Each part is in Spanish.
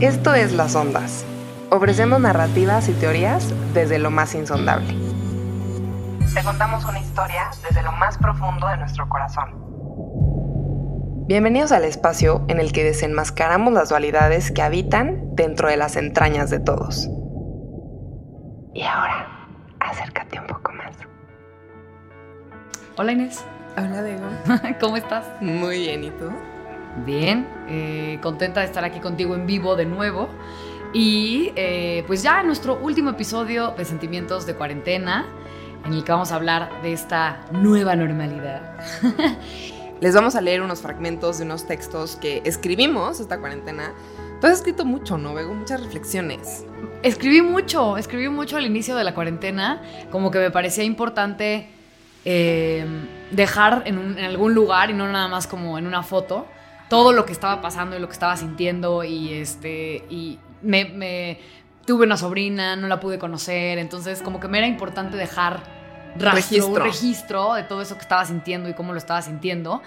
Esto es Las Ondas. Ofrecemos narrativas y teorías desde lo más insondable. Te contamos una historia desde lo más profundo de nuestro corazón. Bienvenidos al espacio en el que desenmascaramos las dualidades que habitan dentro de las entrañas de todos. Y ahora, acércate un poco más. Hola Inés. Hola, Diego. ¿Cómo estás? Muy bien, ¿y tú? Bien, eh, contenta de estar aquí contigo en vivo de nuevo. Y eh, pues ya en nuestro último episodio de Sentimientos de Cuarentena, en el que vamos a hablar de esta nueva normalidad. Les vamos a leer unos fragmentos de unos textos que escribimos esta cuarentena. Tú has escrito mucho, ¿no, Vego? Muchas reflexiones. Escribí mucho, escribí mucho al inicio de la cuarentena, como que me parecía importante eh, dejar en, en algún lugar y no nada más como en una foto todo lo que estaba pasando y lo que estaba sintiendo y este y me, tuve una sobrina, no la pude conocer, entonces como que me era importante dejar registro. un registro de todo eso que estaba sintiendo y cómo lo estaba sintiendo.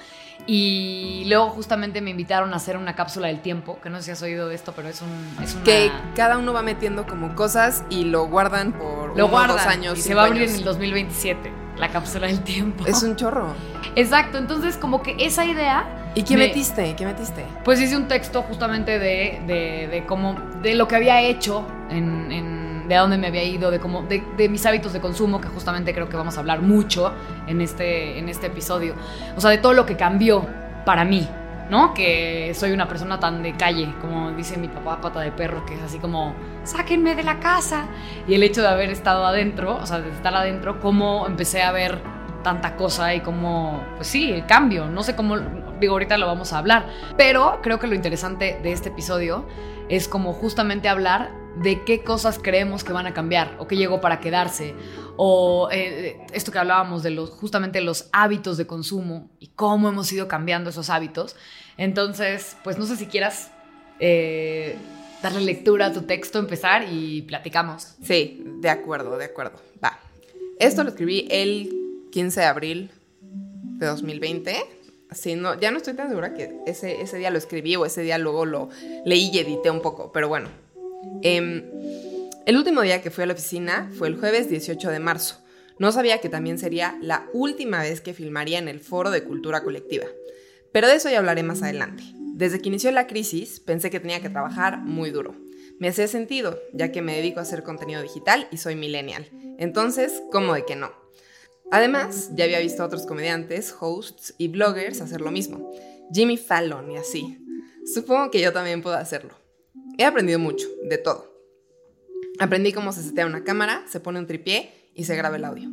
Y luego justamente me invitaron a hacer una cápsula del tiempo, que no sé si has oído de esto, pero es un... Es Que cada uno va metiendo como cosas y lo guardan por lo dos años. Y se va a abrir en el 2027, la cápsula del tiempo. Es un chorro. Exacto, entonces como que esa idea ¿Y qué metiste? ¿Qué metiste? Pues hice un texto justamente de, de, de cómo, de lo que había hecho, en, de dónde me había ido, de, cómo, de, de, mis hábitos de consumo, que justamente creo que vamos a hablar mucho en este, en este episodio. O sea, de todo lo que cambió para mí, ¿no? Que soy una persona tan de calle, como dice mi papá, pata de perro, que es así como, sáquenme de la casa. Y el hecho de haber estado adentro, o sea, de estar adentro, cómo empecé a ver tanta cosa y cómo, pues sí, el cambio. No sé cómo, digo, ahorita lo vamos a hablar. Pero creo que lo interesante de este episodio es como justamente hablar de qué cosas creemos que van a cambiar o que llegó para quedarse o eh, esto que hablábamos de los justamente los hábitos de consumo y cómo hemos ido cambiando esos hábitos. Entonces, pues no sé si quieras eh, darle lectura a tu texto, empezar y platicamos. Sí, de acuerdo, de acuerdo. Va. Esto lo escribí el 15 de abril de 2020. Así, no, ya no estoy tan segura que ese, ese día lo escribí o ese día luego lo leí y edité un poco, pero bueno. Em, el último día que fui a la oficina fue el jueves 18 de marzo. No sabía que también sería la última vez que filmaría en el Foro de Cultura Colectiva. Pero de eso ya hablaré más adelante. Desde que inició la crisis, pensé que tenía que trabajar muy duro. Me hacía sentido, ya que me dedico a hacer contenido digital y soy millennial. Entonces, ¿cómo de que no? Además, ya había visto a otros comediantes, hosts y bloggers hacer lo mismo. Jimmy Fallon y así. Supongo que yo también puedo hacerlo. He aprendido mucho, de todo. Aprendí cómo se setea una cámara, se pone un tripié y se graba el audio.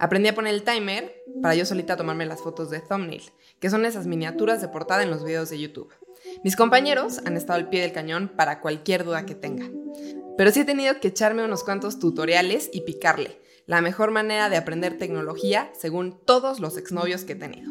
Aprendí a poner el timer para yo solita tomarme las fotos de thumbnail, que son esas miniaturas de portada en los videos de YouTube. Mis compañeros han estado al pie del cañón para cualquier duda que tenga. Pero sí he tenido que echarme unos cuantos tutoriales y picarle, la mejor manera de aprender tecnología según todos los exnovios que he tenido.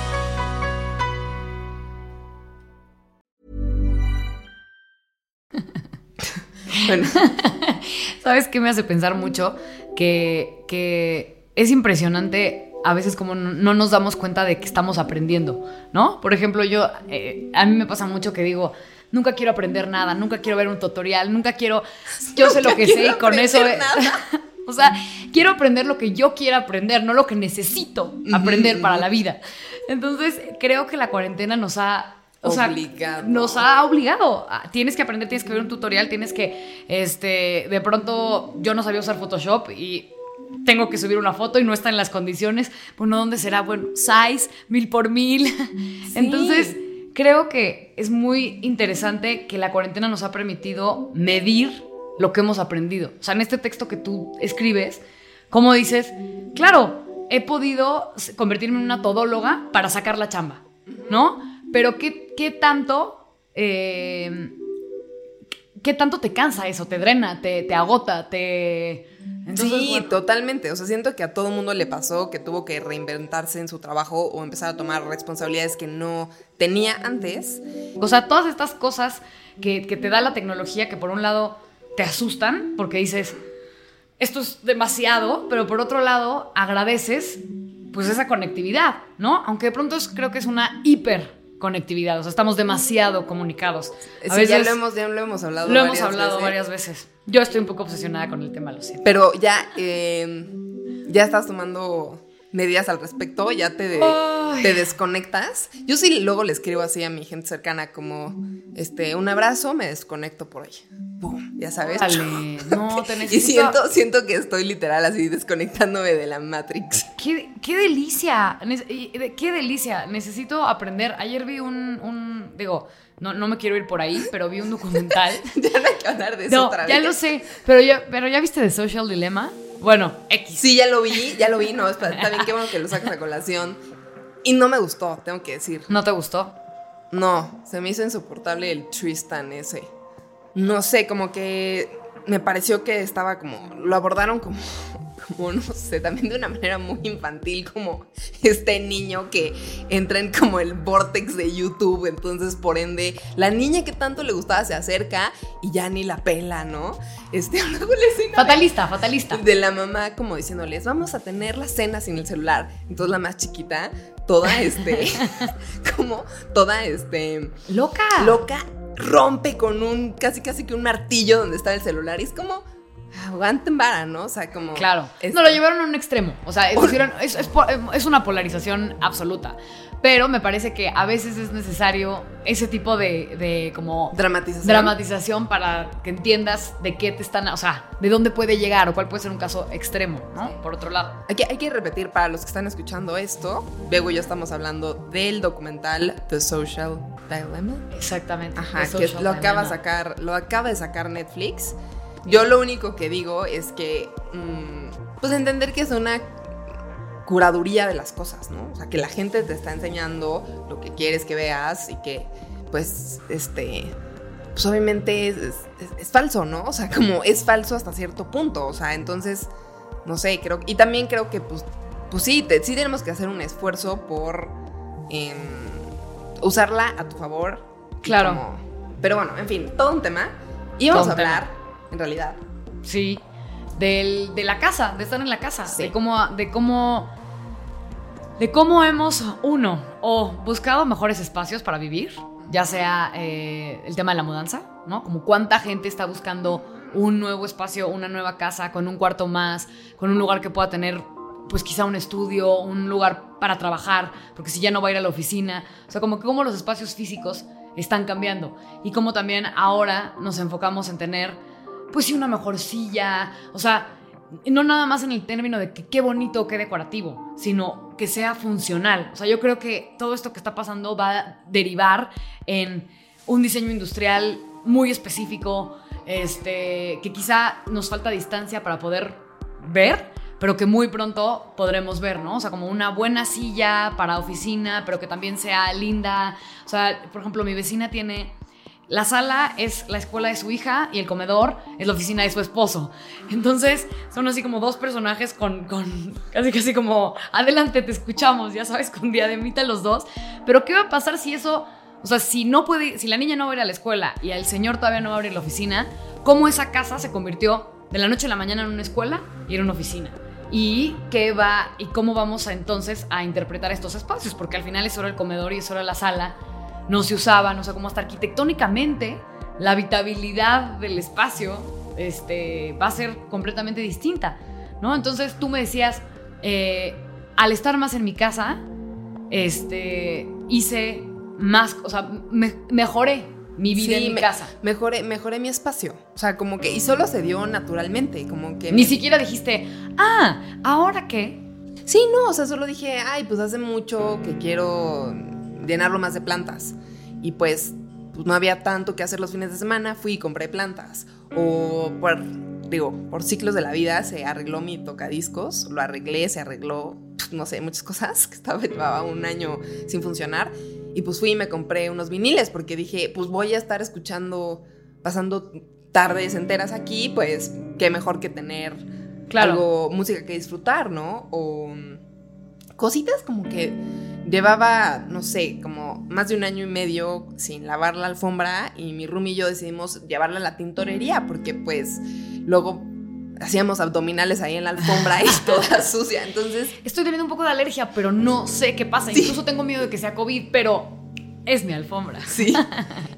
¿Sabes qué me hace pensar mucho? Que, que es impresionante a veces como no nos damos cuenta de que estamos aprendiendo, ¿no? Por ejemplo, yo, eh, a mí me pasa mucho que digo, nunca quiero aprender nada, nunca quiero ver un tutorial, nunca quiero, yo sé lo que sé y con eso... o sea, quiero aprender lo que yo quiero aprender, no lo que necesito aprender para la vida. Entonces, creo que la cuarentena nos ha obligado. nos ha obligado. Tienes que aprender, tienes que ver un tutorial, tienes que, este, de pronto yo no sabía usar Photoshop y tengo que subir una foto y no está en las condiciones. Bueno, ¿dónde será? Bueno, size, mil por mil. Entonces, creo que es muy interesante que la cuarentena nos ha permitido medir lo que hemos aprendido. O sea, en este texto que tú escribes, ¿cómo dices? Claro, he podido convertirme en una todóloga para sacar la chamba, ¿no? Pero ¿qué, qué tanto... Eh, ¿qué tanto te cansa eso? ¿Te drena? ¿Te, te agota? ¿Te...? Entonces, sí, bueno, totalmente. O sea, siento que a todo mundo le pasó que tuvo que reinventarse en su trabajo o empezar a tomar responsabilidades que no tenía antes. O sea, todas estas cosas que, que te da la tecnología que por un lado te asustan porque dices, esto es demasiado, pero por otro lado agradeces pues esa conectividad, ¿no? Aunque de pronto es- creo que es una hiperconectividad, o sea, estamos demasiado comunicados. A Sí, ya lo hemos, ya lo hemos hablado. lo hemos varias hablado veces. varias veces. Yo estoy un poco obsesionada con el tema, lo siento. Pero ya, eh, ya estás tomando medidas al respecto, ya te, de- Ay. te desconectas. Yo sí luego le escribo así a mi gente cercana como, este, un abrazo, me desconecto por hoy. Pum, ya sabes. Dale, no, te Y necesito... siento, siento que estoy literal así desconectándome de la Matrix. ¡Qué, qué delicia! Y- ¡Qué delicia! Necesito aprender. Ayer vi un... un- digo, no, no me quiero ir por ahí, pero vi un documental. ya no hay que hablar de eso no, otra ya vez. lo sé. Pero ya, pero ya viste The Social Dilemma. Bueno, X. Sí, ya lo vi, ya lo vi, no, está bien, qué bueno que lo sacas a colación. Y no me gustó, tengo que decir. ¿No te gustó? No, se me hizo insoportable el Tristan ese. No sé, como que me pareció que estaba como. Lo abordaron como. Como, no sé, también de una manera muy infantil, como este niño que entra en como el vortex de YouTube, entonces por ende, la niña que tanto le gustaba se acerca y ya ni la pela, ¿no? Este, luego la escena de- Fatalista, fatalista. de la mamá como diciéndoles, vamos a tener la cena sin el celular. Entonces la más chiquita, toda este, como toda este, Loca. loca, rompe con un, casi casi que un martillo donde está el celular. Y es como, aguanten vara, ¿no? O sea, como... Claro. este, No, lo llevaron a un extremo. O sea, pusieron- es, es es una polarización absoluta. Pero me parece que a veces es necesario ese tipo de, de como Dramatización. dramatización para que entiendas de qué te están, o sea, de dónde puede llegar o cuál puede ser un caso extremo, ¿no? Por otro lado. Hay que, hay que repetir para los que están escuchando esto. Luego ya estamos hablando del documental The Social Dilemma. Exactamente. Ajá, que acaba, sacar, lo acaba de sacar Netflix. Yo lo único que digo es que, mm, pues entender que es una curaduría de las cosas, ¿no? O sea, que la gente te está enseñando lo que quieres que veas y que, pues, este, pues obviamente es, es- es falso, ¿no? O sea, como es falso hasta cierto punto, o sea, entonces, no sé, creo, y también creo que, pues, pues sí, te- sí tenemos que hacer un esfuerzo por em, usarla a tu favor. Claro. como- pero bueno, en fin, todo un tema. Y vamos a tema. En realidad, Sí. Del, de la casa, de estar en la casa. Sí. De cómo. De cómo. De cómo hemos, uno, o buscado mejores espacios para vivir, ya sea eh, el tema de la mudanza, ¿no? Como cuánta gente está buscando un nuevo espacio, una nueva casa, con un cuarto más, con un lugar que pueda tener, pues quizá un estudio, un lugar para trabajar, porque si ya no va a ir a la oficina. O sea, como que cómo los espacios físicos están cambiando. Y cómo también ahora nos enfocamos en tener pues sí, una mejor silla. O sea, no nada más en el término de que qué bonito qué decorativo, sino que sea funcional. O sea, yo creo que todo esto que está pasando va a derivar en un diseño industrial muy específico, este, que quizá nos falta distancia para poder ver, pero que muy pronto podremos ver, ¿no? O sea, como una buena silla para oficina, pero que también sea linda. O sea, por ejemplo, mi vecina tiene la sala es la escuela de su hija y el comedor es la oficina de su esposo. Entonces, son así como dos personajes con, con casi casi como, adelante, te escuchamos, ya sabes, con diademita los dos. Pero, ¿qué va a pasar si eso, o sea, si no puede, si la niña no va a ir a la escuela y el señor todavía no va a abrir la oficina, cómo esa casa se convirtió de la noche a la mañana en una escuela y en una oficina? y qué va y cómo vamos a, entonces a interpretar estos espacios, porque al final es solo el comedor y es solo la sala, no se usaban, o sea, como hasta arquitectónicamente la habitabilidad del espacio este, va a ser completamente distinta, ¿no? Entonces tú me decías, eh, al estar más en mi casa, este, hice más, o sea, me- mejoré mi vida Sí, en mi me- casa. Mejoré, mejoré mi espacio. O sea, como que. Y solo se dio naturalmente. Como que. Ni me- siquiera dijiste, ah, ¿ahora qué? Sí, no, o sea, solo dije, ay, pues hace mucho que quiero llenarlo más de plantas. Y pues, pues no había tanto que hacer los fines de semana, fui y compré plantas. O por, digo, por ciclos de la vida se arregló mi tocadiscos, lo arreglé, se arregló, no sé, muchas cosas que estaba, llevaba un año sin funcionar. Y pues fui y me compré unos viniles porque dije, pues voy a estar escuchando pasando tardes enteras aquí, pues qué mejor que tener Claro. algo, música que disfrutar, ¿no? O cositas como que llevaba, no sé, como más de un año y medio sin lavar la alfombra y mi room y yo decidimos llevarla a la tintorería porque pues luego hacíamos abdominales ahí en la alfombra y toda sucia, entonces Estoy teniendo un poco de alergia, pero no sé qué pasa. Sí. Incluso tengo miedo de que sea COVID, pero es mi alfombra. Sí.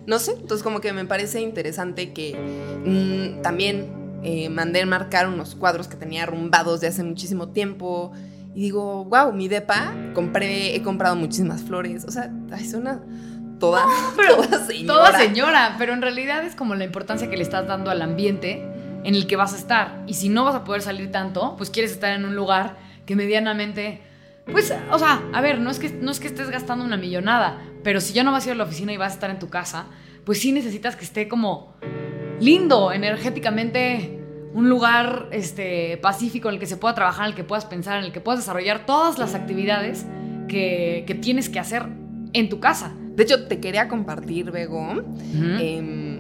No sé, entonces como que me parece interesante que mm, también eh, mandé marcar unos cuadros que tenía arrumbados de hace muchísimo tiempo. Y digo, wow, mi depa, compré, he comprado muchísimas flores. O sea, ay, suena toda, pero toda señora. Toda señora, pero en realidad es como la importancia que le estás dando al ambiente en el que vas a estar. Y si no vas a poder salir tanto, pues quieres estar en un lugar que medianamente, pues, o sea, a ver, no es que, no es que estés gastando una millonada, pero si ya no vas a ir a la oficina y vas a estar en tu casa, pues sí necesitas que esté como lindo, energéticamente, un lugar este, pacífico en el que se pueda trabajar, en el que puedas pensar, en el que puedas desarrollar todas las actividades que, que tienes que hacer en tu casa. De hecho, te quería compartir, Bego. em,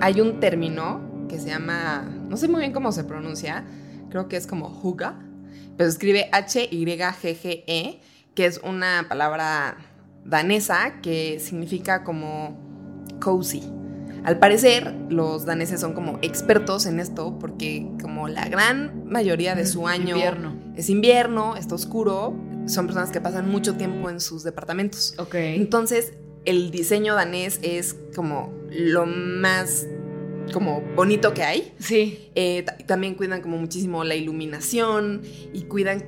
hay un término que se llama, no sé muy bien cómo se pronuncia, creo que es como huga, pero escribe H-Y-G-G-E, que es una palabra danesa que significa como cozy. Al parecer, los daneses son como expertos en esto porque como la gran mayoría de su año Invierno. es invierno, está oscuro, son personas que pasan mucho tiempo en sus departamentos. Ok. Entonces, el diseño danés es como lo más como bonito que hay. Sí. Eh, ta- también cuidan como muchísimo la iluminación y cuidan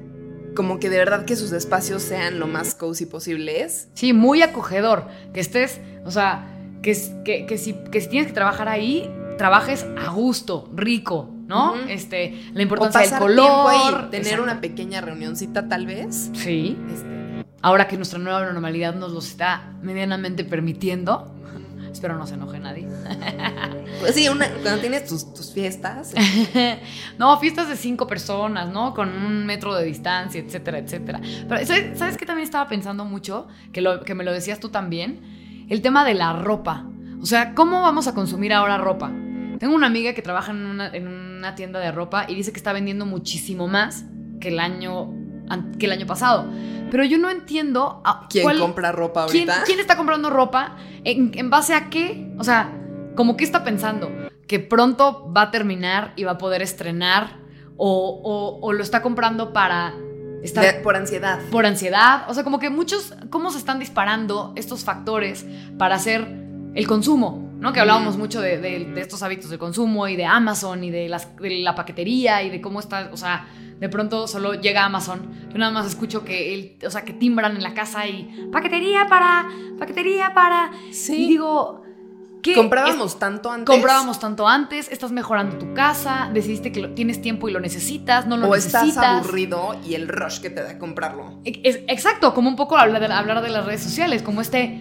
como que de verdad que sus espacios sean lo más cozy posibles. Sí, muy acogedor. Que estés, o sea, que, que, que si, que si tienes que trabajar ahí, trabajes a gusto, rico, ¿no? Este, la O importancia del pasar color. ahí, tener Exacto. una pequeña reunioncita tal vez. Sí. Este, Ahora que nuestra nueva normalidad nos los está medianamente permitiendo. Espero no se enoje nadie. pues sí, una- cuando tienes tus, tus fiestas. no, fiestas de cinco personas, ¿no? Con un metro de distancia, etcétera, etcétera. Pero, ¿sabes, ¿sabes qué también estaba pensando mucho? Que, lo, que me lo decías tú también. El tema de la ropa. O sea, ¿cómo vamos a consumir ahora ropa? Tengo una amiga que trabaja en una, en una tienda de ropa y dice que está vendiendo muchísimo más que el año, que el año pasado. Pero yo no entiendo a- ¿Quién cuál- compra ropa ¿Quién, ahorita? quién está comprando ropa? ¿En, en base a qué? O sea, como qué está pensando? ¿Que pronto va a terminar y va a poder estrenar? ¿O, o- o lo está comprando para De- por ansiedad. por ansiedad? O sea, como que muchos, ¿cómo se están disparando estos factores para hacer el consumo? ¿No? Que hablábamos Mm. mucho de, de- de estos hábitos de consumo y de Amazon y de, las, de la paquetería y de cómo está, o sea, de pronto solo llega Amazon. Yo nada más escucho que, el, o sea, que timbran en la casa y paquetería para, paquetería para. Sí. Y digo, ¿qué? Comprábamos tanto antes. Comprábamos tanto antes, estás mejorando tu casa, decidiste que lo- tienes tiempo y lo necesitas, no lo O necesitas. estás aburrido y el rush que te da comprarlo. Es- exacto, como un poco hablar de, hablar de las redes sociales, como este,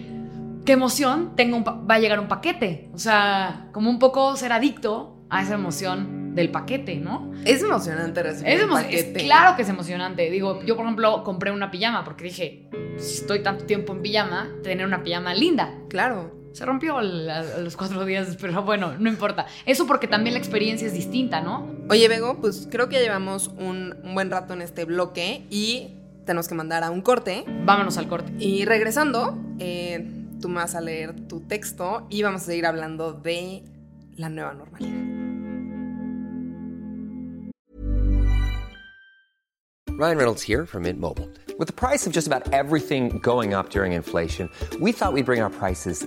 qué emoción, tengo un va a llegar un paquete. O sea, como un poco ser adicto a esa emoción del paquete, ¿no? Es emocionante recibir Es, un emo- es claro que es emocionante. Digo, yo por ejemplo compré una pijama porque dije, si estoy tanto tiempo en pijama, tener una pijama linda. Claro. Se rompió a, los cuatro días, pero bueno, no importa. Eso porque también la experiencia es distinta, ¿no? Oye, Bego, pues creo que ya llevamos un, un buen rato en este bloque y tenemos que mandar a un corte. Vámonos al corte. Y regresando, eh, tú me vas a leer tu texto y vamos a seguir hablando de la nueva normalidad. Ryan Reynolds here from Mint Mobile. With the price of just about everything going up during inflation, we thought we'd bring our prices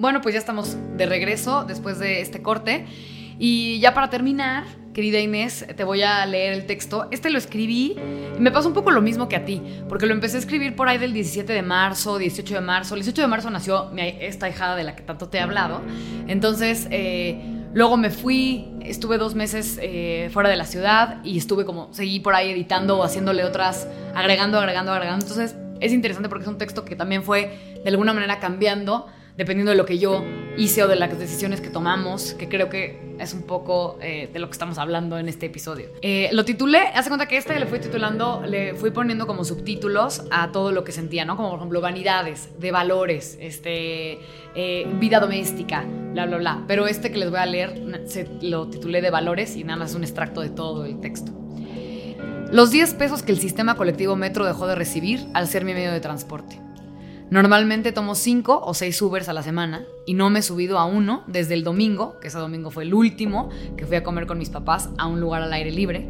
Bueno, pues ya estamos de regreso después de este corte. Y ya para terminar, querida Inés, te voy a leer el texto. Este lo escribí y me pasó un poco lo mismo que a ti, porque lo empecé a escribir por ahí del 17 de marzo, 18 de marzo. El 18 de marzo nació esta hijada de la que tanto te he hablado. Entonces, eh, Luego me fui, estuve dos meses eh, fuera de la ciudad y estuve como, seguí por ahí editando o haciéndole otras, agregando, agregando, agregando. Entonces es interesante porque es un texto que también fue de alguna manera cambiando dependiendo de lo que yo hice o de las decisiones que tomamos, que creo que es un poco eh, de lo que estamos hablando en este episodio. Eh, lo titulé, hace cuenta que este le fui titulando, le fui poniendo como subtítulos a todo lo que sentía, ¿no? Como por ejemplo vanidades, de valores, este, eh, vida doméstica, bla, bla, bla. Pero este que les voy a leer se, lo titulé de valores y nada más un extracto de todo el texto. Los 10 pesos que el sistema colectivo Metro dejó de recibir al ser mi medio de transporte. Normalmente tomo 5 o 6 Ubers a la semana y no me he subido a uno desde el domingo, que ese domingo fue el último, que fui a comer con mis papás a un lugar al aire libre.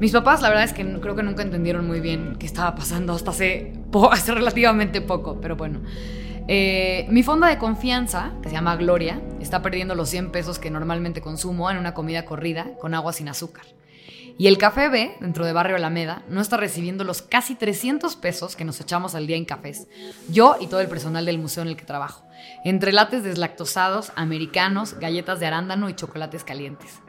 Mis papás, la verdad es que creo que nunca entendieron muy bien qué estaba pasando hasta hace, hace relativamente poco, pero bueno. Eh, mi fonda de confianza, que se llama Gloria, está perdiendo los 100 pesos que normalmente consumo en una comida corrida con agua sin azúcar. Y el Café B, dentro de Barrio Alameda, no está recibiendo los casi 300 pesos que nos echamos al día en cafés. Yo y todo el personal del museo en el que trabajo. Entre lates deslactosados, americanos, galletas de arándano y chocolates calientes.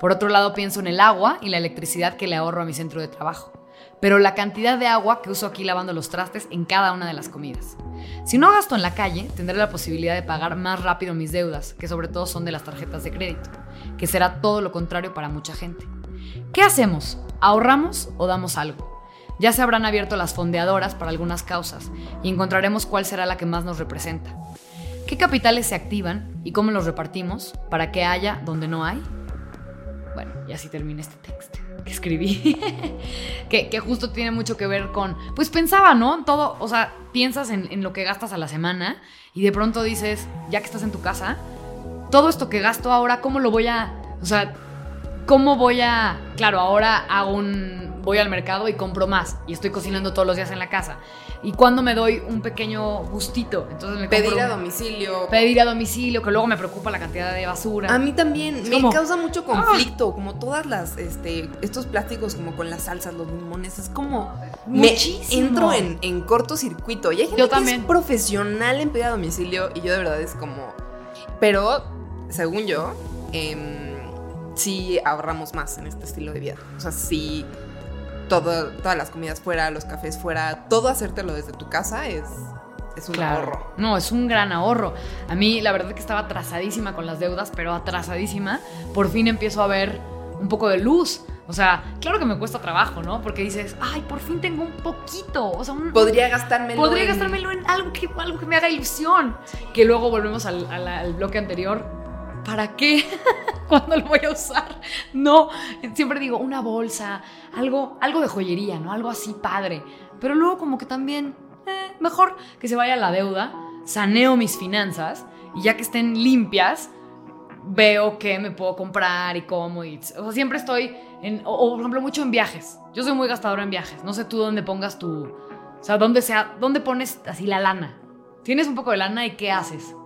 Por otro lado, pienso en el agua y la electricidad que le ahorro a mi centro de trabajo. Pero la cantidad de agua que uso aquí lavando los trastes en cada una de las comidas. Si no gasto en la calle, tendré la posibilidad de pagar más rápido mis deudas, que sobre todo son de las tarjetas de crédito, que será todo lo contrario para mucha gente. ¿Qué hacemos? ¿Ahorramos o damos algo? Ya se habrán abierto las fondeadoras para algunas causas y encontraremos cuál será la que más nos representa. ¿Qué capitales se activan y cómo los repartimos para que haya donde no hay? Bueno, y así termina este texto que escribí, que, justo tiene mucho que ver con, pues pensaba, ¿no? Todo, o sea, piensas en, en lo que gastas a la semana y de pronto dices, ya que estás en tu casa, todo esto que gasto ahora, ¿cómo lo voy a, o sea, ¿cómo voy a...? Claro, ahora hago un... Voy al mercado y compro más y estoy cocinando todos los días en la casa. ¿Y cuando me doy un pequeño gustito? Entonces me Pedir a domicilio. Pedir a domicilio, que luego me preocupa la cantidad de basura. A mí también me causa mucho conflicto, como todas las, este, estos plásticos como con las salsas, los limones, es como... Muchísimo. Me entro en, en cortocircuito. Y hay gente que es profesional en pedir a domicilio y yo de verdad es como... Pero, según yo, eh, sí ahorramos más en este estilo de vida. O sea, sí, todo, todas las comidas fuera, los cafés fuera, todo hacértelo desde tu casa es, es un ahorro. No, es un gran ahorro. A mí la verdad es que estaba atrasadísima con las deudas, pero atrasadísima. Por fin empiezo a ver un poco de luz. O sea, claro que me cuesta trabajo, ¿no? Porque dices, ay, por fin tengo un poquito. O sea, un, podría gastármelo. Podría gastármelo en algo que, algo que me haga ilusión. Que luego volvemos al, al bloque anterior ¿para qué? ¿Cuándo lo voy a usar? No, siempre digo una bolsa, algo, algo de joyería, ¿no? Algo así padre. Pero luego como que también, eh, mejor que se vaya la deuda, saneo mis finanzas y ya que estén limpias, veo qué me puedo comprar y cómo. O sea, siempre estoy en, o, por ejemplo, mucho en viajes. Yo soy muy gastadora en viajes. No sé tú dónde pongas tu, o sea, dónde sea, dónde pones así la lana. Tienes un poco de lana y qué haces.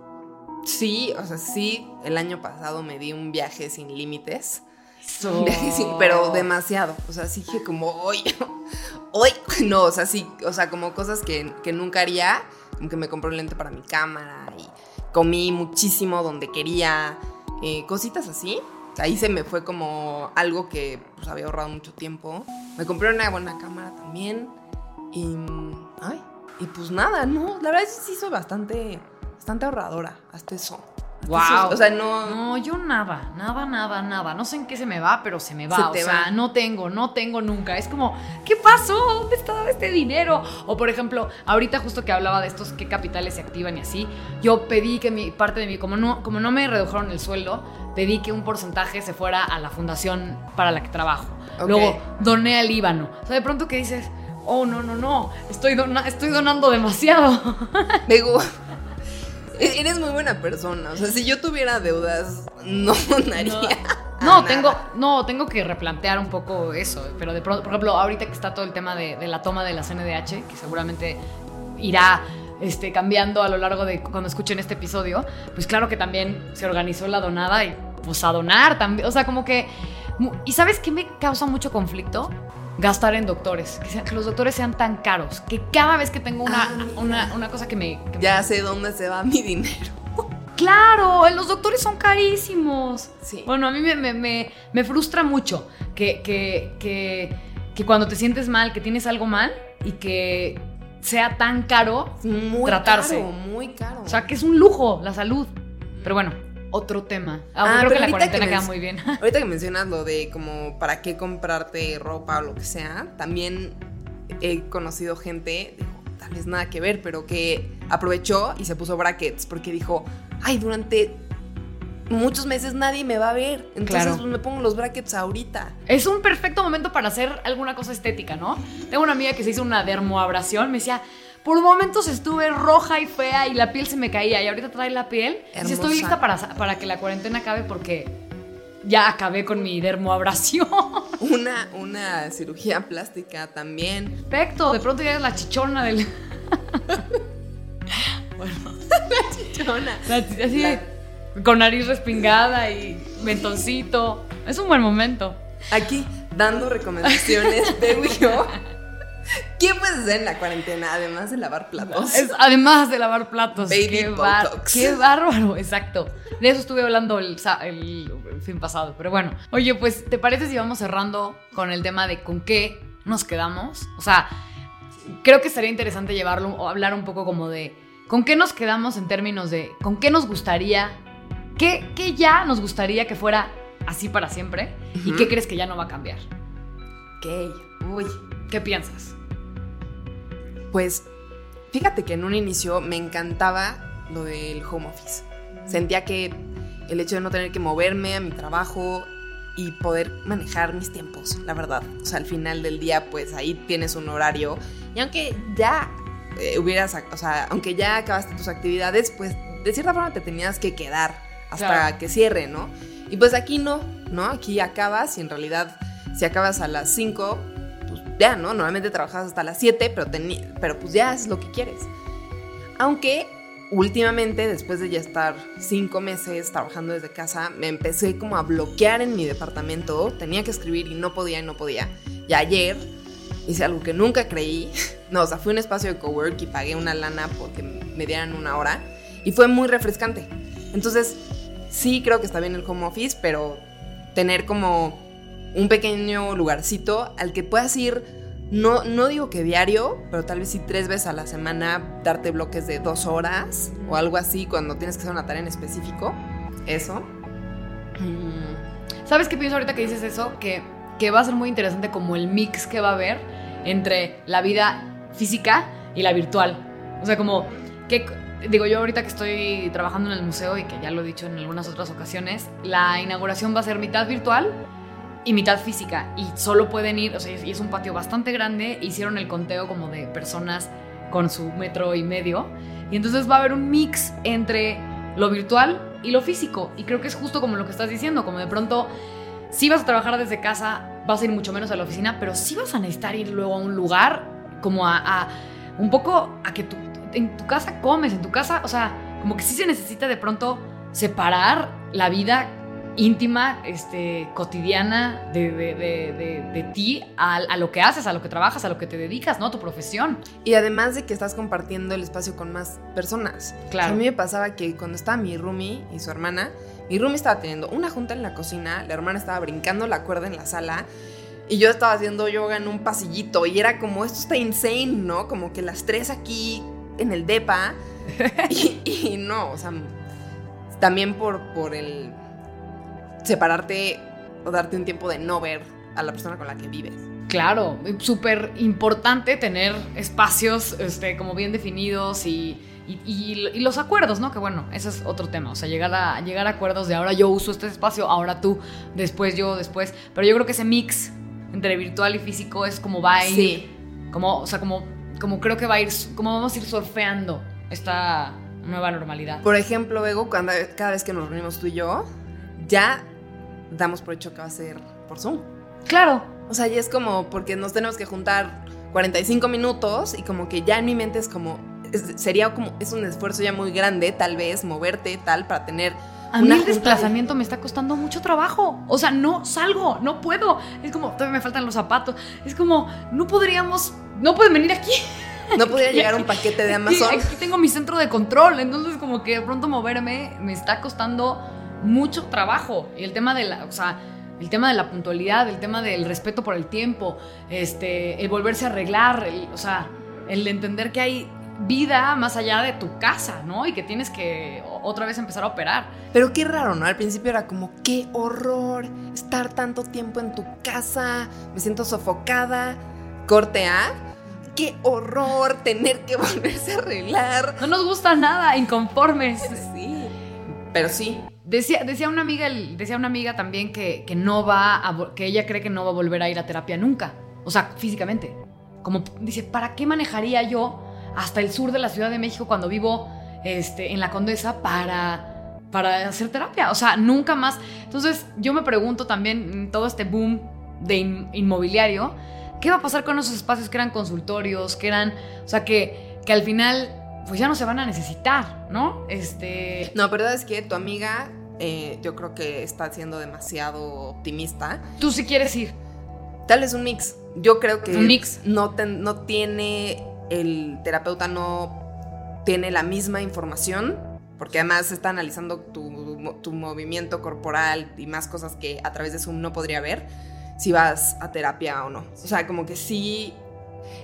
Sí, o sea, sí, el año pasado me di un viaje sin límites. Un viaje sin, pero demasiado. O sea, sí que como hoy, hoy, no, o sea, sí, o sea, como cosas que, nunca haría, como que me compré un lente para mi cámara y comí muchísimo donde quería, eh, cositas así. Ahí se me fue como algo que pues, había ahorrado mucho tiempo. Me compré una buena cámara también. Y, ay, y pues nada, no, la verdad es que sí soy bastante bastante ahorradora, hasta eso. Wow. o sea, no. No, yo nada, nada, nada, nada. No sé en qué se me va, pero se me va. o sea, no tengo, no tengo nunca. Es como, ¿qué pasó? ¿Dónde está este dinero? O por ejemplo, ahorita justo que hablaba de estos qué capitales se activan y así, yo pedí que mi parte de mi, como no, como no me redujeron el sueldo, pedí que un porcentaje se fuera a la fundación para la que trabajo. Luego doné al Líbano. O sea, de pronto que dices, oh, no, no, no, estoy, estoy donando demasiado. E-, eres muy buena persona. O sea, si yo tuviera deudas, no donaría. No, tengo, no, tengo que replantear un poco eso. Pero de pronto, por ejemplo, ahorita que está todo el tema de, la toma de la CNDH, que seguramente irá este, cambiando a lo largo de cuando escuchen este episodio, pues claro que también se organizó la donada y pues a donar también. O sea, como que. ¿Y sabes qué me causa mucho conflicto? Gastar en doctores, que, los doctores sean tan caros, que cada vez que tengo una, ah, una, cosa que me, ya sé dónde se va mi dinero. Claro, los doctores son carísimos. Sí. Bueno, a mí me, me- me- me frustra mucho que, que, que, que cuando te sientes mal, que tienes algo mal y que sea tan caro Muy tratarse. caro, muy caro. O sea, que es un lujo la salud. Pero bueno, otro tema. Ah, Ah, creo pero que la ahorita cuarentena que queda muy bien. Ahorita que mencionas lo de como para qué comprarte ropa o lo que sea, también he conocido gente, digo, tal vez nada que ver, pero que aprovechó y se puso brackets porque dijo, ay, durante muchos meses nadie me va a ver, entonces Claro. pues, me pongo los brackets ahorita. Es un perfecto momento para hacer alguna cosa estética, ¿no? Tengo una amiga que se hizo una dermoabrasión, me decía, por momentos estuve roja y fea y la piel se me caía y ahorita trae la piel. Y Hermosa. estoy lista para, para que la cuarentena acabe porque ya acabé con mi dermoabrasión. Una, una cirugía plástica también. Perfecto, de pronto ya es la chichona del... Chona. la- así, con nariz respingada y mentoncito. Es un buen momento. Aquí dando recomendaciones, y yo. ¿Qué puedes hacer en la cuarentena además de lavar platos? Es- además de lavar platos. Baby qué, bar- qué bárbaro, exacto. De eso estuve hablando el, sa- el- el fin pasado. Pero bueno, oye, pues, ¿te parece si vamos cerrando con el tema de con qué nos quedamos? O sea, creo que estaría interesante llevarlo o hablar un poco como de con qué nos quedamos en términos de con qué nos gustaría, qué, qué ya nos gustaría que fuera así para siempre y qué crees que ya no va a cambiar. Ok, uy. ¿Qué piensas? Pues fíjate que en un inicio me encantaba lo del home office. Sentía que el hecho de no tener que moverme a mi trabajo y poder manejar mis tiempos, la verdad. O sea, al final del día, pues ahí tienes un horario. Y aunque ya eh, hubieras, o sea, aunque ya acabaste tus actividades, pues de cierta forma te tenías que quedar hasta Claro. que cierre, ¿no? Y pues aquí no, ¿no? Aquí acabas y en realidad si acabas a las 5, pues ¿no? Normalmente trabajas hasta las 7, pero, pero pues ya es lo que quieres. Aunque últimamente, después de ya estar 5 meses trabajando desde casa, me empecé como a bloquear en mi departamento. Tenía que escribir y no podía y no podía. Y ayer hice algo que nunca creí. No, o sea, fui a un espacio de cowork y pagué una lana porque me dieran una hora. Y fue muy refrescante. Entonces, sí creo que está bien el home office, pero tener como un pequeño lugarcito al que puedas ir, no, no digo que diario, pero tal vez sí tres veces a la semana, darte bloques de dos horas o algo así cuando tienes que hacer una tarea en específico. Eso. Mm, ¿Sabes qué pienso ahorita que dices eso? Que, que va a ser muy interesante como el mix que va a haber entre la vida física y la virtual. O sea, como que digo yo ahorita que estoy trabajando en el museo y que ya lo he dicho en algunas otras ocasiones, la inauguración va a ser mitad virtual y mitad física y solo pueden ir, o sea, y es un patio bastante grande, hicieron el conteo como de personas con su metro y medio y entonces va a haber un mix entre lo virtual y lo físico y creo que es justo como lo que estás diciendo, como de pronto si vas a trabajar desde casa, vas a ir mucho menos a la oficina, pero sí vas a necesitar ir luego a un lugar como a, a un poco a que tú en tu casa comes, en tu casa, o sea, como que sí se necesita de pronto separar la vida íntima, este, cotidiana de, de- de- de- de ti a, a lo que haces, a lo que trabajas, a lo que te dedicas, ¿no? A tu profesión. Y además de que estás compartiendo el espacio con más personas. Claro. O sea, a mí me pasaba que cuando estaba mi roomie y su hermana, mi roomie estaba teniendo una junta en la cocina, la hermana estaba brincando la cuerda en la sala y yo estaba haciendo yoga en un pasillito y era como, esto está insane, ¿no? Como que las tres aquí en el DEPA y, y no, o sea, también por, por el separarte o darte un tiempo de no ver a la persona con la que vives. Claro, súper importante tener espacios este, como bien definidos y, y- y- y los acuerdos, ¿no? Que bueno, ese es otro tema. O sea, llegar a, llegar a acuerdos de ahora yo uso este espacio, ahora tú, después yo, después. Pero yo creo que ese mix entre virtual y físico es como va a ir. Sí. Como, o sea, como, como creo que va a ir, como vamos a ir surfeando esta nueva normalidad. Por ejemplo, Bego, cuando, cada vez que nos reunimos tú y yo, ya damos por hecho que va a ser por Zoom. Claro, O sea, ya es como porque nos tenemos que juntar 45 minutos y como que ya en mi mente es como, es- sería como, es un esfuerzo ya muy grande, tal vez, moverte tal para tener... A mí el de- desplazamiento me está costando mucho trabajo. O sea, no salgo, no puedo. Es como, todavía me faltan los zapatos. Es como, no podríamos, no pueden venir aquí. No podría llegar un paquete de Amazon. aquí tengo mi centro de control, entonces como que de pronto moverme me está costando mucho trabajo. Y el tema de la, o sea, el tema de la puntualidad, el tema del respeto por el tiempo, este, el volverse a arreglar, el- o sea, el entender que hay vida más allá de tu casa, ¿no? Y que tienes que otra vez empezar a operar. Pero qué raro, ¿no? Al principio era como, qué horror estar tanto tiempo en tu casa, me siento sofocada. Corte A, qué horror tener que volverse a arreglar. No nos gusta nada, inconformes. Sí. Pero sí, Decía, decía una amiga, decía una amiga también que, que no va a, que ella cree que no va a volver a ir a terapia nunca. O sea, físicamente. Como dice, ¿para qué manejaría yo hasta el sur de la Ciudad de México cuando vivo este, en la Condesa para, para hacer terapia? O sea, nunca más. Entonces, yo me pregunto también, en todo este boom de in- inmobiliario, ¿qué va a pasar con esos espacios que eran consultorios, que eran, o sea, que, que al final, pues ya no se van a necesitar, ¿no? Este, No, pero es que tu amiga, eh, yo creo que está siendo demasiado optimista. Tú sí quieres ir. Tal vez un mix. Yo creo que Un mix. No, ten- no tiene, el terapeuta no tiene la misma información, porque además está analizando tu, tu movimiento corporal y más cosas que a través de Zoom no podría ver, si vas a terapia o no. O sea, como que sí,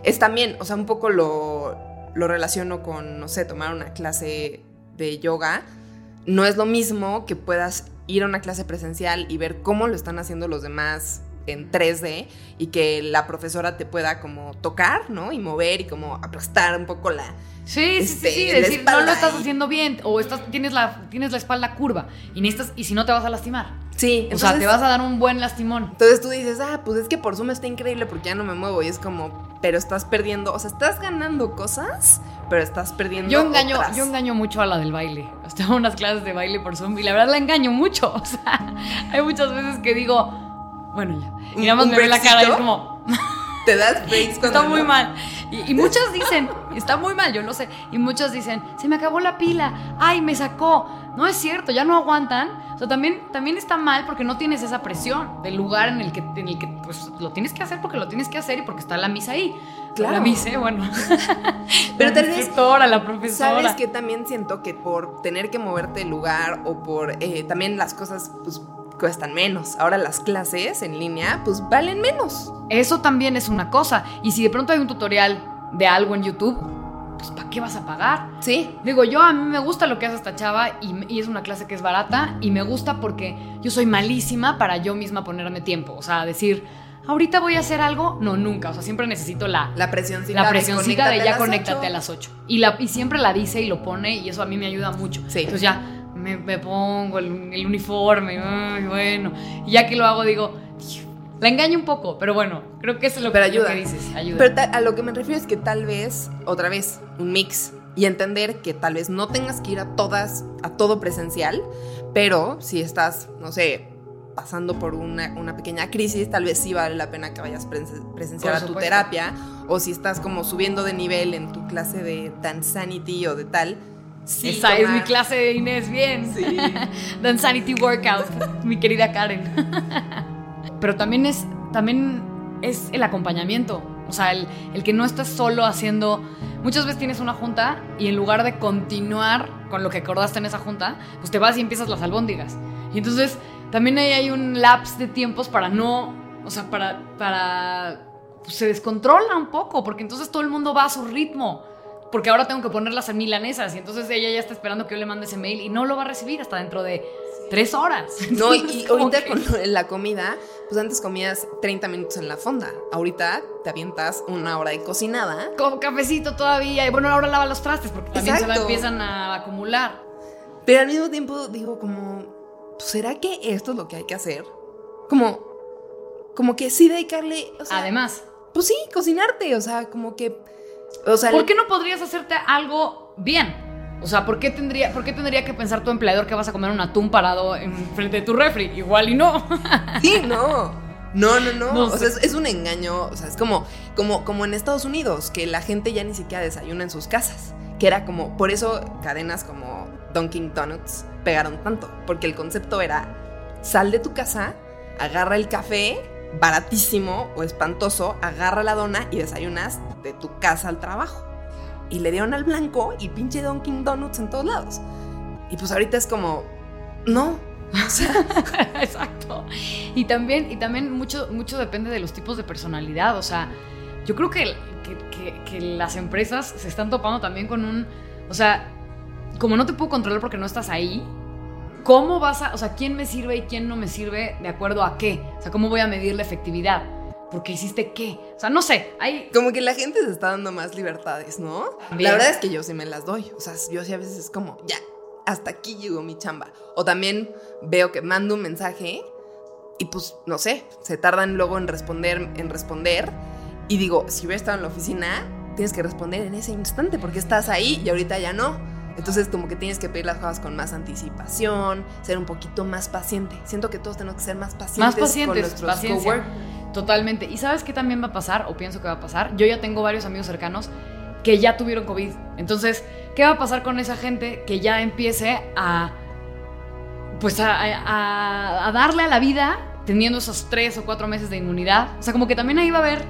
es también, o sea, un poco lo, lo relaciono con, no sé, tomar una clase de yoga. No es lo mismo que puedas ir a una clase presencial y ver cómo lo están haciendo los demás en 3D y que la profesora te pueda como tocar, ¿no? Y mover y como aplastar un poco la... Sí, sí, Este, sí, sí, decir, no lo estás haciendo bien o estás, tienes, la, tienes la espalda curva y necesitas, y si no te vas a lastimar. Sí, o sea, te vas a dar un buen lastimón. Entonces tú dices, ah, pues es que por Zoom está increíble porque ya no me muevo y es como, pero estás perdiendo, o sea, estás ganando cosas, pero estás perdiendo Yo engaño, otras. yo engaño mucho a la del baile. Tengo unas clases de baile por Zoom y la verdad la engaño mucho. O sea, hay muchas veces que digo, bueno, ya. Y ¿Un- nada más me ve la cara y es como, Te das breaks cuando está muy no. mal. Y, y muchas dicen, está muy mal, yo lo sé. Y muchas dicen, se me acabó la pila, ay, me sacó. No es cierto, ya no aguantan. O sea, también, también está mal porque no tienes esa presión del lugar en el que, en el que pues, lo tienes que hacer porque lo tienes que hacer y porque está la misa ahí. Claro. La misa, bueno. Pero la tal vez- instructora, la profesora. Sabes que también siento que por tener que moverte el lugar o por eh, también las cosas pues cuestan menos. Ahora las clases en línea pues valen menos. Eso también es una cosa. Y si de pronto hay un tutorial de algo en YouTube, pues ¿para qué vas a pagar? Sí. Digo, yo a mí me gusta lo que hace esta chava y, y es una clase que es barata y me gusta porque yo soy malísima para yo misma ponerme tiempo. O sea, decir, ahorita voy a hacer algo, no, nunca. O sea, siempre necesito la, La presioncita. la de presioncita de a ya conéctate a las 8. Y, la, y siempre la dice y lo pone y eso a mí me ayuda mucho. Sí. Entonces ya me, me pongo el, el uniforme, bueno. Y ya que lo hago digo, la engaño un poco, pero bueno, creo que eso es lo, Pero que- lo ayuda. que dices. Ayuda. Pero a lo que me refiero es que tal vez, otra vez, un mix. Y entender que tal vez no tengas que ir a todas, a todo presencial, pero si estás, no sé, pasando por una, una pequeña crisis, tal vez sí vale la pena que vayas presen- presencial a tu terapia. O si estás como subiendo de nivel en tu clase de Dansanity o de tal. Sí Esa es mi tomar- clase de Inés, bien. Sí. Dansanity Workout, mi querida Karen. Pero también es, también es el acompañamiento. O sea, el, el que no estés solo haciendo. Muchas veces tienes una junta y en lugar de continuar con lo que acordaste en esa junta, pues te vas y empiezas las albóndigas. Y entonces también ahí hay un lapse de tiempos para no. O sea, para. para pues, se descontrola un poco, porque entonces todo el mundo va a su ritmo. Porque ahora tengo que ponerlas en milanesas y entonces ella ya está esperando que yo le mande ese mail y no lo va a recibir hasta dentro de tres horas. No, y, ahorita que- con la comida, pues antes comías 30 minutos en la fonda. Ahorita te avientas una hora de cocinada. Con cafecito todavía. Y bueno, ahora lava los trastes porque también se va, Exacto. empiezan a acumular. Pero al mismo tiempo digo como, pues, ¿será que esto es lo que hay que hacer? Como, como que sí dedicarle, o sea, Además, pues sí, cocinarte, o sea, como que, o sea, ¿por qué no podrías hacerte algo bien? O sea, ¿por qué tendría, por qué tendría que pensar tu empleador que vas a comer un atún parado en frente de tu refri? Igual y no. sí, no. No, no, no. No o sea, es, es un engaño. O sea, es como, como, como en Estados Unidos, que la gente ya ni siquiera desayuna en sus casas. Que era como, por eso cadenas como Dunkin' Donuts pegaron tanto. Porque el concepto era, sal de tu casa, agarra el café, baratísimo o espantoso, agarra la dona y desayunas de tu casa al trabajo. y le dieron al blanco y pinche Dunkin' Donuts en todos lados. Y pues ahorita es como, no. O sea, Exacto. Y también, y también mucho, mucho depende de los tipos de personalidad. O sea, yo creo que, que, que- que las empresas se están topando también con un. O sea, como no te puedo controlar porque no estás ahí, ¿cómo vas a. O sea, quién me sirve y quién no me sirve de acuerdo a qué? O sea, ¿cómo voy a medir la efectividad? Porque hiciste qué. O sea, no sé. Hay. como que la gente se está dando más libertades, ¿no? Bien. La verdad es que yo sí me las doy. O sea, yo sí a veces es como, ya, hasta aquí llegó mi chamba. O también veo que mando un mensaje y pues, no sé, se tardan luego en responder, en responder. Y digo, si hubiera estado en la oficina, tienes que responder en ese instante porque estás ahí y ahorita ya no. Entonces como que tienes que pedir las cosas con más anticipación, ser un poquito más paciente. Siento que todos tenemos que ser más pacientes, Más con pacientes, nuestros paciencia. coworkers. Totalmente. ¿Y sabes qué también va a pasar? O pienso que va a pasar. Yo ya tengo varios amigos cercanos que ya tuvieron COVID. Entonces, ¿qué va a pasar con esa gente que ya empiece a. Pues a, a- a darle a la vida teniendo esos tres o cuatro meses de inmunidad? O sea, como que también ahí va a haber.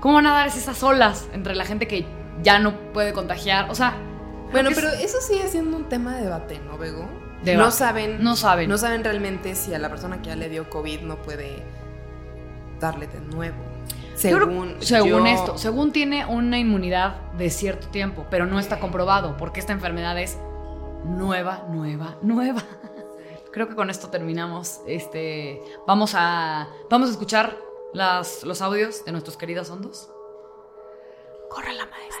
¿Cómo van a dar esas olas entre la gente que ya no puede contagiar? O sea. Bueno, pero eso sigue siendo un tema de debate, ¿no, Bego? Debate. No saben. No saben. No saben realmente si a la persona que ya le dio COVID no puede darle de nuevo. Yo Según. según yo- esto, según tiene una inmunidad de cierto tiempo, pero no está comprobado porque esta enfermedad es nueva, nueva, nueva. Creo que con esto terminamos. Este, vamos a, vamos a escuchar las, los audios de nuestros queridos hondos. Corre la maestra.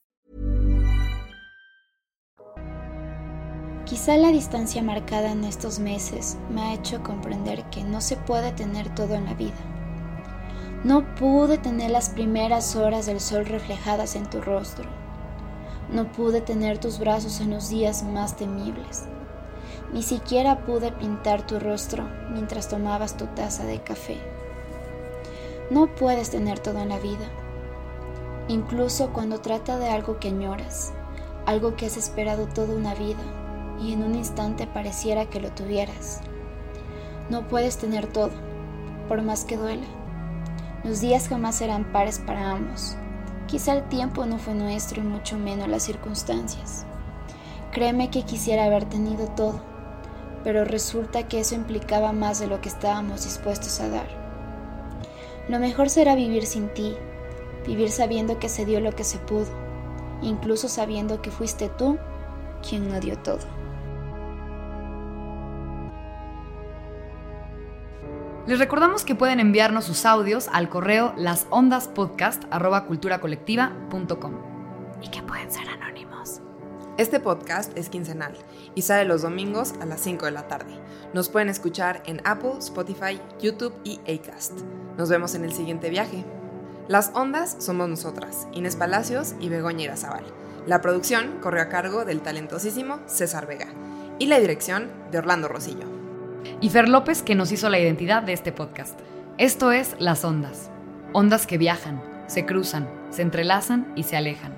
Quizá la distancia marcada en estos meses me ha hecho comprender que no se puede tener todo en la vida. No pude tener las primeras horas del sol reflejadas en tu rostro. No pude tener tus brazos en los días más temibles. Ni siquiera pude pintar tu rostro mientras tomabas tu taza de café. No puedes tener todo en la vida, incluso cuando trata de algo que añoras, algo que has esperado toda una vida y en un instante pareciera que lo tuvieras. No puedes tener todo, por más que duela. Los días jamás serán pares para ambos. Quizá el tiempo no fue nuestro y mucho menos las circunstancias. Créeme que quisiera haber tenido todo, pero resulta que eso implicaba más de lo que estábamos dispuestos a dar. Lo mejor será vivir sin ti, vivir sabiendo que se dio lo que se pudo, incluso sabiendo que fuiste tú quien no dio todo. Les recordamos que pueden enviarnos sus audios al correo lasondaspodcast.culturacolectiva.com y que pueden ser anónimos. Este podcast es quincenal y sale los domingos a las 5 de la tarde. Nos pueden escuchar en Apple, Spotify, YouTube y Acast. Nos vemos en el siguiente viaje. Las ondas somos nosotras, Inés Palacios y Begoña Irazábal. La producción corrió a cargo del talentosísimo César Vega y la dirección de Orlando Rosillo. Y Fer López, que nos hizo la identidad de este podcast. Esto es Las Ondas. Ondas que viajan, se cruzan, se entrelazan y se alejan.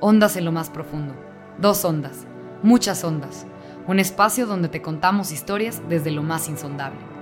Ondas en lo más profundo. Dos ondas, muchas ondas. Un espacio donde te contamos historias desde lo más insondable.